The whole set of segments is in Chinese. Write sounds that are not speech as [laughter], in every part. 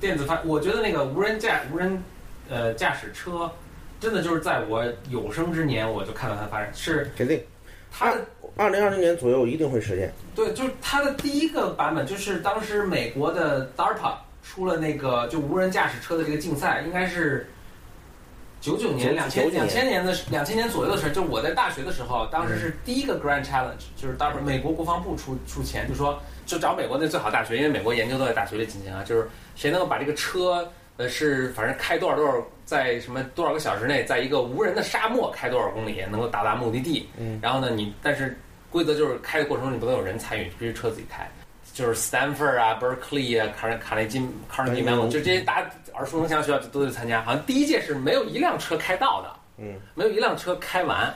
电子发，我觉得那个无人驾无人呃驾驶车，真的就是在我有生之年我就看到它发展，是肯定，它的二零二零年左右一定会实现。对，就是它的第一个版本，就是当时美国的 DARPA 出了那个就无人驾驶车的这个竞赛，应该是九九年、两千99两千年的两千年左右的时候。就我在大学的时候，当时是第一个 Grand Challenge，就是 DARPA 美国国防部出出钱，就说就找美国那最好大学，因为美国研究都在大学里进行啊，就是谁能够把这个车呃是反正开多少多少，在什么多少个小时内，在一个无人的沙漠开多少公里，能够到达目的地。嗯，然后呢，你但是规则就是开的过程中你不能有人参与，必须车自己开。就是 Stanford 啊、Berkeley 啊、卡卡内基、卡内基梅隆，就这些大家耳熟能详学校都得参加。好像第一届是没有一辆车开到的，嗯，没有一辆车开完。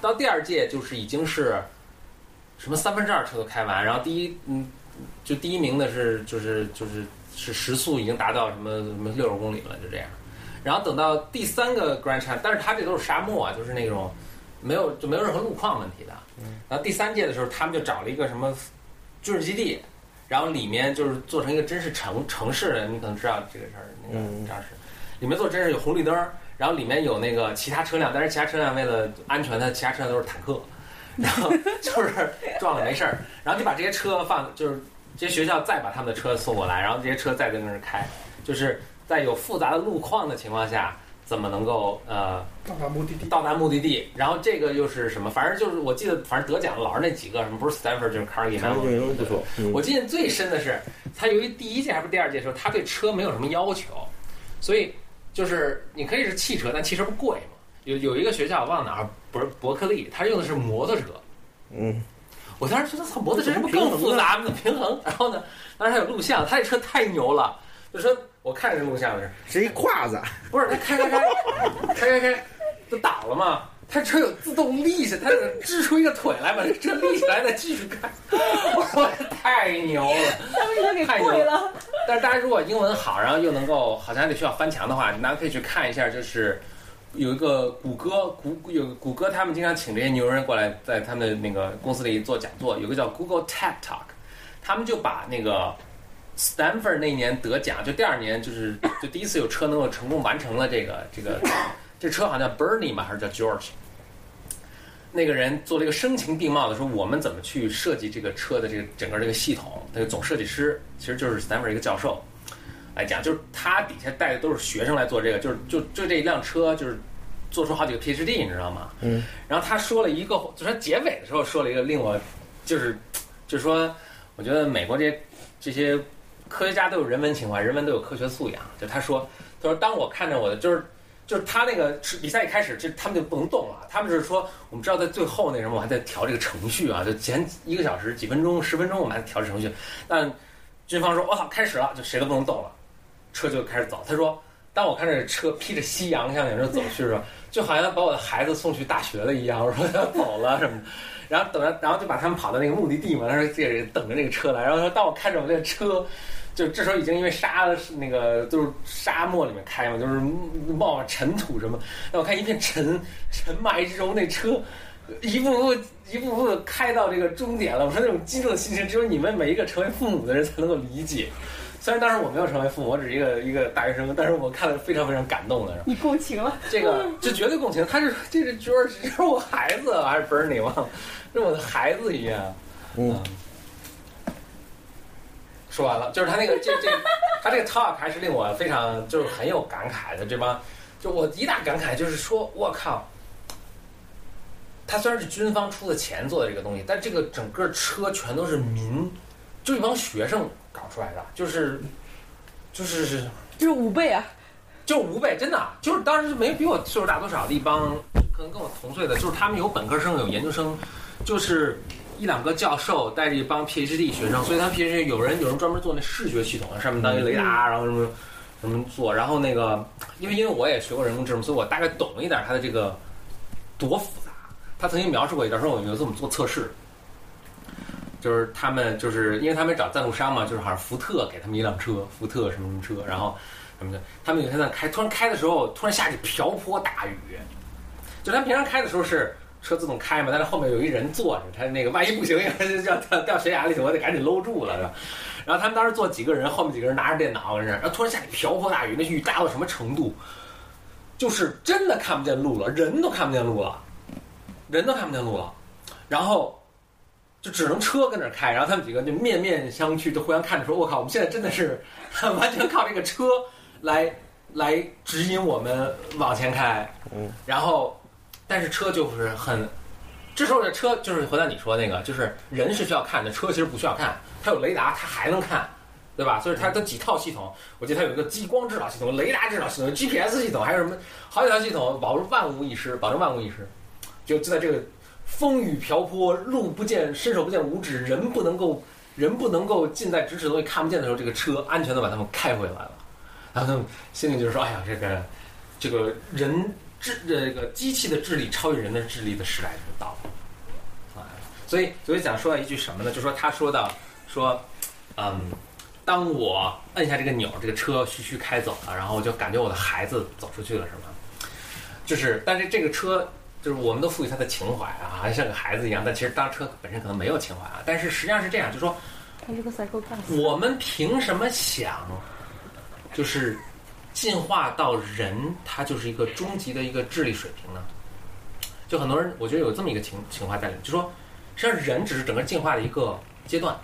到第二届就是已经是什么三分之二车都开完，然后第一嗯，就第一名的是就是就是是时速已经达到什么什么六十公里了，就这样。然后等到第三个 Grand Challenge，但是它这都是沙漠啊，就是那种没有就没有任何路况问题的。然后第三届的时候，他们就找了一个什么军事基地，然后里面就是做成一个真是城城市的，你可能知道这个事儿，那个这样是，里面做真是有红绿灯，然后里面有那个其他车辆，但是其他车辆为了安全，它其他车辆都是坦克，然后就是撞了没事儿，然后就把这些车放，就是这些学校再把他们的车送过来，然后这些车再在那儿开，就是在有复杂的路况的情况下，怎么能够呃到达目的地。到达目的地，然后这个又是什么？反正就是我记得，反正得奖的老是那几个，什么不是 Stanford 就是 Carnegie 错。嗯我记得最深的是，他由于第一届还是第二届的时候，他对车没有什么要求，所以就是你可以是汽车，但汽车不贵嘛。有有一个学校我忘了哪儿，不是伯克利，他用的是摩托车。嗯，我当时觉得，操，摩托车是不更复杂吗？平衡。然后呢，当时还有录像，他这车太牛了，就说我看着这录像的是，是一胯子，不是他开开开 [laughs] 开开开，就倒了嘛。他车有自动立起，他支出一个腿来把这车立起来，再继续开。[laughs] 我说太牛了！他们给他给跪了。但是大家如果英文好，然后又能够好像还得需要翻墙的话，大家可以去看一下，就是有一个谷歌谷有谷歌他们经常请这些牛人过来，在他们的那个公司里做讲座，有个叫 Google TED Talk，他们就把那个 Stanford 那一年得奖，就第二年就是 [coughs] 就第一次有车能够成功完成了这个这个这车好像叫 Bernie 嘛，还是叫 George？那个人做了一个声情并茂的说，我们怎么去设计这个车的这个整个这个系统，那个总设计师其实就是 Stanford 一个教授来讲，就是他底下带的都是学生来做这个，就是就就这一辆车就是做出好几个 PhD，你知道吗？嗯。然后他说了一个，就是他结尾的时候说了一个令我就是就是说，我觉得美国这些这些科学家都有人文情怀，人文都有科学素养。就他说，他说当我看着我的就是。就是他那个比赛一开始，就他们就不能动了。他们是说，我们知道在最后那什么，我还在调这个程序啊，就前一个小时、几分钟、十分钟，我们还在调这程序。但军方说，我操，开始了，就谁都不能动了，车就开始走。他说，当我看着车披着夕阳向远处走去的时候，就好像把我的孩子送去大学了一样。我说要走了什么，然后等着，然后就把他们跑到那个目的地嘛。他说这个等着那个车来。然后说，当我看着我那个车。就这时候已经因为沙那个就是沙漠里面开嘛，就是冒尘土什么。让我看一片尘尘霾之中，那车一步步一步步开到这个终点了。我说那种激动的心情，只有你们每一个成为父母的人才能够理解。虽然当时我没有成为父母，我只是一个一个大学生，但是我看了非常非常感动的。你共情了？这个这绝对共情。他是这是 George，这是我孩子还是 Bernie 忘了，是我的孩子一样。嗯。说完了，就是他那个这这，他这个 talk 还是令我非常就是很有感慨的。这帮，就我一大感慨就是说，我靠，他虽然是军方出的钱做的这个东西，但这个整个车全都是民，就一帮学生搞出来的，就是就是就是五倍啊，就是五倍，真的就是当时没比我岁数大多少的一帮，可能跟我同岁的，就是他们有本科生有研究生，就是。一两个教授带着一帮 PhD 学生，所以他 PhD 有人有人专门做那视觉系统，上面当一雷达，然后什么什么做，然后那个因为因为我也学过人工智能，所以我大概懂一点它的这个多复杂。他曾经描述过一段，说我有这么做测试，就是他们就是因为他们找赞助商嘛，就是好像福特给他们一辆车，福特什么什么车，然后什么的，他们有一天在开，突然开的时候突然下起瓢泼大雨，就他们平常开的时候是。车自动开嘛，但是后面有一人坐着，他那个万一不行，[laughs] 要掉掉悬崖里去，我得赶紧搂住了，是吧？然后他们当时坐几个人，后面几个人拿着电脑跟那儿，然后突然下起瓢泼大雨，那雨大到什么程度？就是真的看不见路了，人都看不见路了，人都看不见路了，然后就只能车跟那儿开，然后他们几个就面面相觑，就互相看着说：“我靠，我们现在真的是 [laughs] 完全靠这个车来来指引我们往前开。”嗯，然后但是车就是很，这时候的车就是回到你说那个，就是人是需要看的，车其实不需要看，它有雷达，它还能看。对吧？所以它它几套系统，我记得它有一个激光制导系统、雷达制导系统、GPS 系统，还有什么好几套系统，保证万无一失，保证万无一失。就就在这个风雨瓢泼、路不见、伸手不见五指、人不能够人不能够近在咫尺的东西看不见的时候，这个车安全的把他们开回来了。然后他们心里就是说：“哎呀，这个这个人智这个机器的智力超越人的智力的时代就到了。”啊，所以所以想说一句什么呢？就说他说到说，嗯。当我摁下这个钮，这个车徐徐开走了，然后我就感觉我的孩子走出去了，是吗？就是，但是这个车就是我们都赋予它的情怀啊，好像像个孩子一样。但其实当车本身可能没有情怀啊。但是实际上是这样，就是说。我们凭什么想，就是进化到人，他就是一个终极的一个智力水平呢？就很多人，我觉得有这么一个情情怀在里面，就说，实际上人只是整个进化的一个阶段。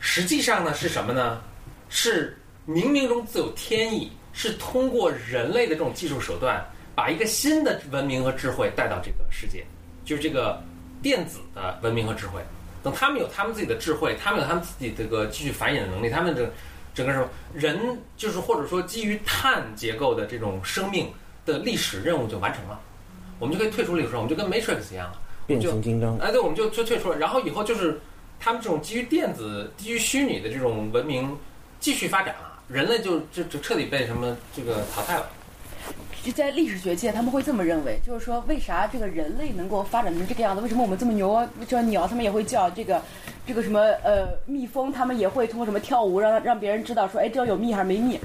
实际上呢是什么呢？是冥冥中自有天意，是通过人类的这种技术手段，把一个新的文明和智慧带到这个世界，就是这个电子的文明和智慧。等他们有他们自己的智慧，他们有他们自己这个继续繁衍的能力，他们这整个什么人，就是或者说基于碳结构的这种生命的历史任务就完成了，我们就可以退出历史，我们就跟 Matrix 一样了，变形金刚。哎，对，我们就就退出了，然后以后就是。他们这种基于电子、基于虚拟的这种文明继续发展了，人类就就就彻底被什么这个淘汰了。就在历史学界，他们会这么认为，就是说，为啥这个人类能够发展成这个样子？为什么我们这么牛啊？这鸟他们也会叫，这个这个什么呃蜜蜂，他们也会通过什么跳舞让让别人知道说，哎，这有蜜还是没蜜？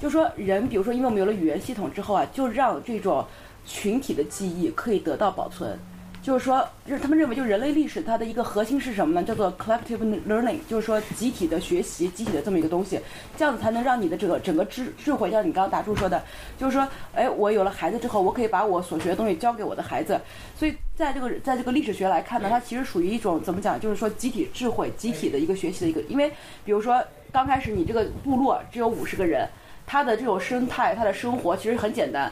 就说人，比如说，因为我们有了语言系统之后啊，就让这种群体的记忆可以得到保存。就是说，就是他们认为，就人类历史它的一个核心是什么呢？叫做 collective learning，就是说集体的学习，集体的这么一个东西，这样子才能让你的这个整个智智慧，像你刚刚达柱说的，就是说，哎，我有了孩子之后，我可以把我所学的东西教给我的孩子。所以，在这个在这个历史学来看呢，它其实属于一种怎么讲？就是说集体智慧、集体的一个学习的一个。因为，比如说，刚开始你这个部落只有五十个人，它的这种生态、它的生活其实很简单，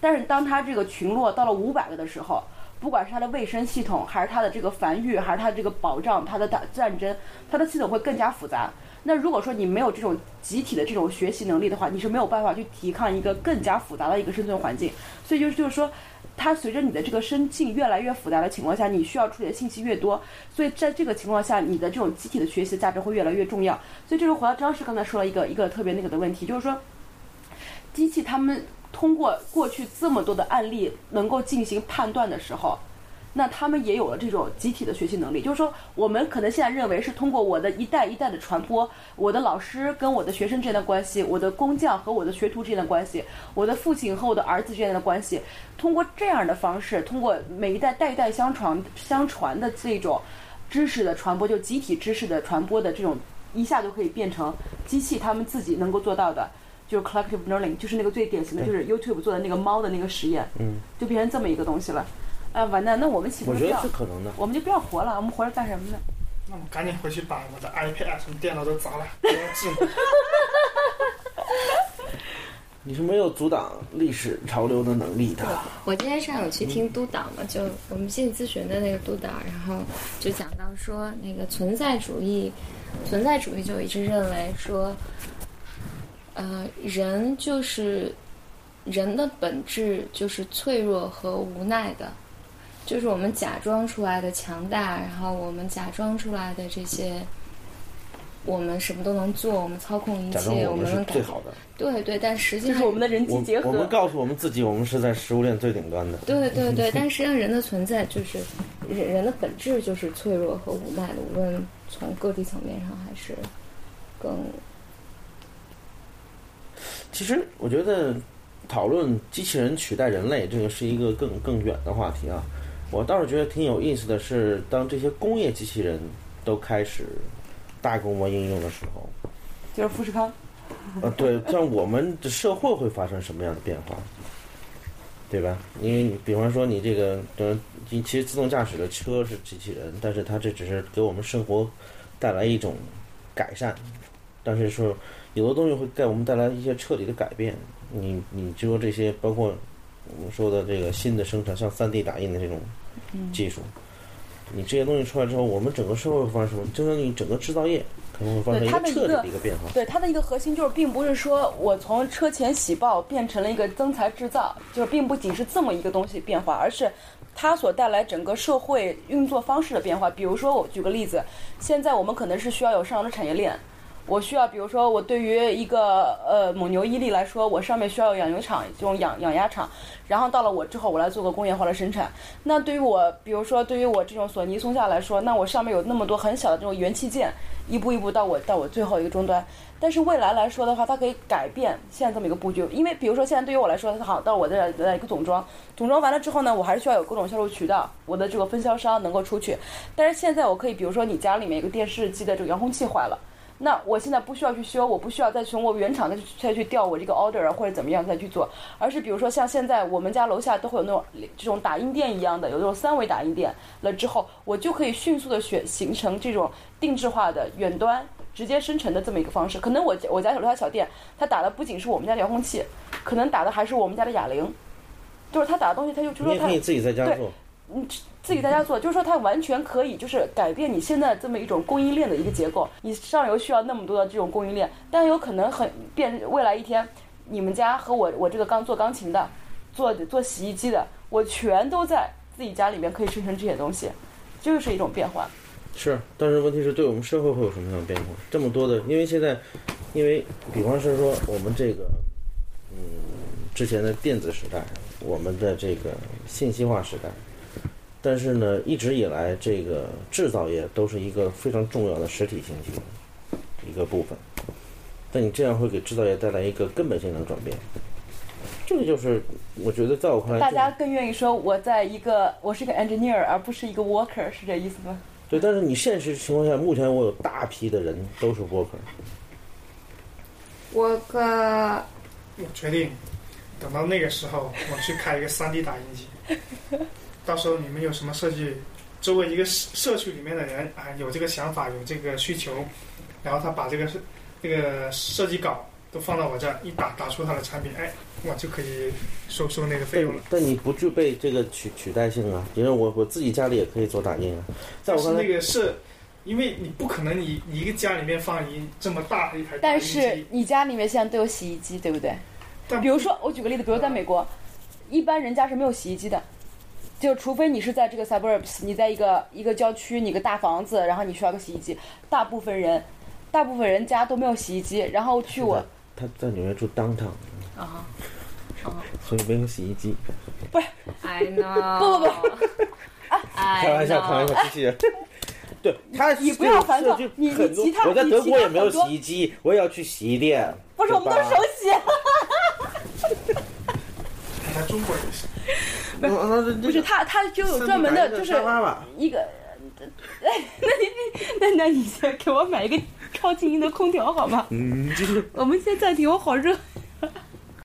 但是当它这个群落到了五百个的时候，不管是它的卫生系统，还是它的这个繁育，还是它的这个保障，它的打战争，它的系统会更加复杂。那如果说你没有这种集体的这种学习能力的话，你是没有办法去抵抗一个更加复杂的一个生存环境。所以就是就是说，它随着你的这个生境越来越复杂的情况下，你需要处理的信息越多，所以在这个情况下，你的这种集体的学习价值会越来越重要。所以这个回到张师刚才说了一个一个特别那个的问题，就是说，机器他们。通过过去这么多的案例能够进行判断的时候，那他们也有了这种集体的学习能力。就是说，我们可能现在认为是通过我的一代一代的传播，我的老师跟我的学生之间的关系，我的工匠和我的学徒之间的关系，我的父亲和我的儿子之间的关系，通过这样的方式，通过每一代代代相传相传的这种知识的传播，就集体知识的传播的这种，一下就可以变成机器他们自己能够做到的。就是 collective learning，就是那个最典型的就是 YouTube 做的那个猫的那个实验，嗯，就变成这么一个东西了。啊，完蛋，那我们岂不是？我觉得是可能的。我们就不要活了，我们活着干什么呢？那我们赶紧回去把我的 iPad 什么电脑都砸了，[laughs] 不要进。[laughs] 你是没有阻挡历史潮流的能力的。我今天上午去听督导嘛，就我们心理咨询的那个督导，然后就讲到说，那个存在主义，存在主义就一直认为说。呃，人就是人的本质就是脆弱和无奈的，就是我们假装出来的强大，然后我们假装出来的这些，我们什么都能做，我们操控一切，我们是最好的。对对，但实际上是我们的人机结合。我们告诉我们自己，我们是在食物链最顶端的。对对对，但实际上人的存在就是人人的本质就是脆弱和无奈的，无论从个体层面上还是更。其实我觉得讨论机器人取代人类这个是一个更更远的话题啊。我倒是觉得挺有意思的是，当这些工业机器人都开始大规模应用的时候，就是富士康。呃，对，像我们的社会会发生什么样的变化，对吧？因为你比方说你这个，呃，你其实自动驾驶的车是机器人，但是它这只是给我们生活带来一种改善，但是说有的东西会给我们带来一些彻底的改变。你你就说这些，包括我们说的这个新的生产，像 3D 打印的这种技术，你这些东西出来之后，我们整个社会会发生什么？就像你整个制造业可能会发生一个彻底对它的一个的一个变化。对它的一个核心就是，并不是说我从车前喜报变成了一个增材制造，就是并不仅是这么一个东西变化，而是它所带来整个社会运作方式的变化。比如说，我举个例子，现在我们可能是需要有上游的产业链。我需要，比如说，我对于一个呃蒙牛、伊利来说，我上面需要有养牛场这种养养鸭场，然后到了我之后，我来做个工业化的生产。那对于我，比如说对于我这种索尼、松下来说，那我上面有那么多很小的这种元器件，一步一步到我到我最后一个终端。但是未来来说的话，它可以改变现在这么一个布局，因为比如说现在对于我来说，它好到我这来一个总装，总装完了之后呢，我还是需要有各种销售渠道，我的这个分销商能够出去。但是现在我可以，比如说你家里面有个电视机的这个遥控器坏了。那我现在不需要去修，我不需要再从我原厂再去再去调我这个 order 啊，或者怎么样再去做，而是比如说像现在我们家楼下都会有那种这种打印店一样的，有那种三维打印店了之后，我就可以迅速的选形成这种定制化的远端直接生成的这么一个方式。可能我我家楼下小店，它打的不仅是我们家的遥控器，可能打的还是我们家的哑铃，就是他打的东西，他就就说他你也可以自己在家对做。嗯，自己在家做，就是说它完全可以就是改变你现在这么一种供应链的一个结构。你上游需要那么多的这种供应链，但有可能很变，未来一天，你们家和我我这个刚做钢琴的，做做洗衣机的，我全都在自己家里面可以生成这些东西，就是一种变化。是，但是问题是对我们社会会有什么样的变化？这么多的，因为现在，因为比方是说我们这个，嗯，之前的电子时代，我们的这个信息化时代，但是呢，一直以来这个制造业都是一个非常重要的实体经济的一个部分。但你这样会给制造业带来一个根本性的转变。这个就是我觉得在我看来，大家更愿意说我在一个我是一个 engineer，而不是一个 worker，是这意思吗？对，但是你现实情况下，目前我有大批的人都是 worker。我个我决定等到那个时候，我去开一个 3D 打印机。[laughs] 到时候你们有什么设计，周围一个社社区里面的人啊有这个想法，有这个需求，然后他把这个是这个设计稿都放到我这儿，一打打出他的产品，哎，我就可以收收那个费用了。但你不具备这个取取代性啊，因为我我自己家里也可以做打印啊。在我看来，那个是，因为你不可能你你一个家里面放一这么大的一台但是，你家里面现在都有洗衣机，对不对？但比如说，我举个例子，比如在美国，一般人家是没有洗衣机的，就除非你是在这个 suburbs，你在一个一个郊区，你个大房子，然后你需要个洗衣机。大部分人，大部分人家都没有洗衣机，然后去我他在纽约住 downtown，啊，所以没有洗衣机。I know，不不不，[laughs] 开玩笑，开玩笑，机器人。对他，[laughs] 你不要烦躁就你你其他我在德国也没有洗衣机，我也要去洗衣店。不是我们都对吧是手洗，[laughs] 在中国也 [laughs] 是。那那不是他他就有专门的，就是。一个。[laughs] 那你那那你先给我买一个超静音的空调好吗？嗯，就是我们先暂停，我好热。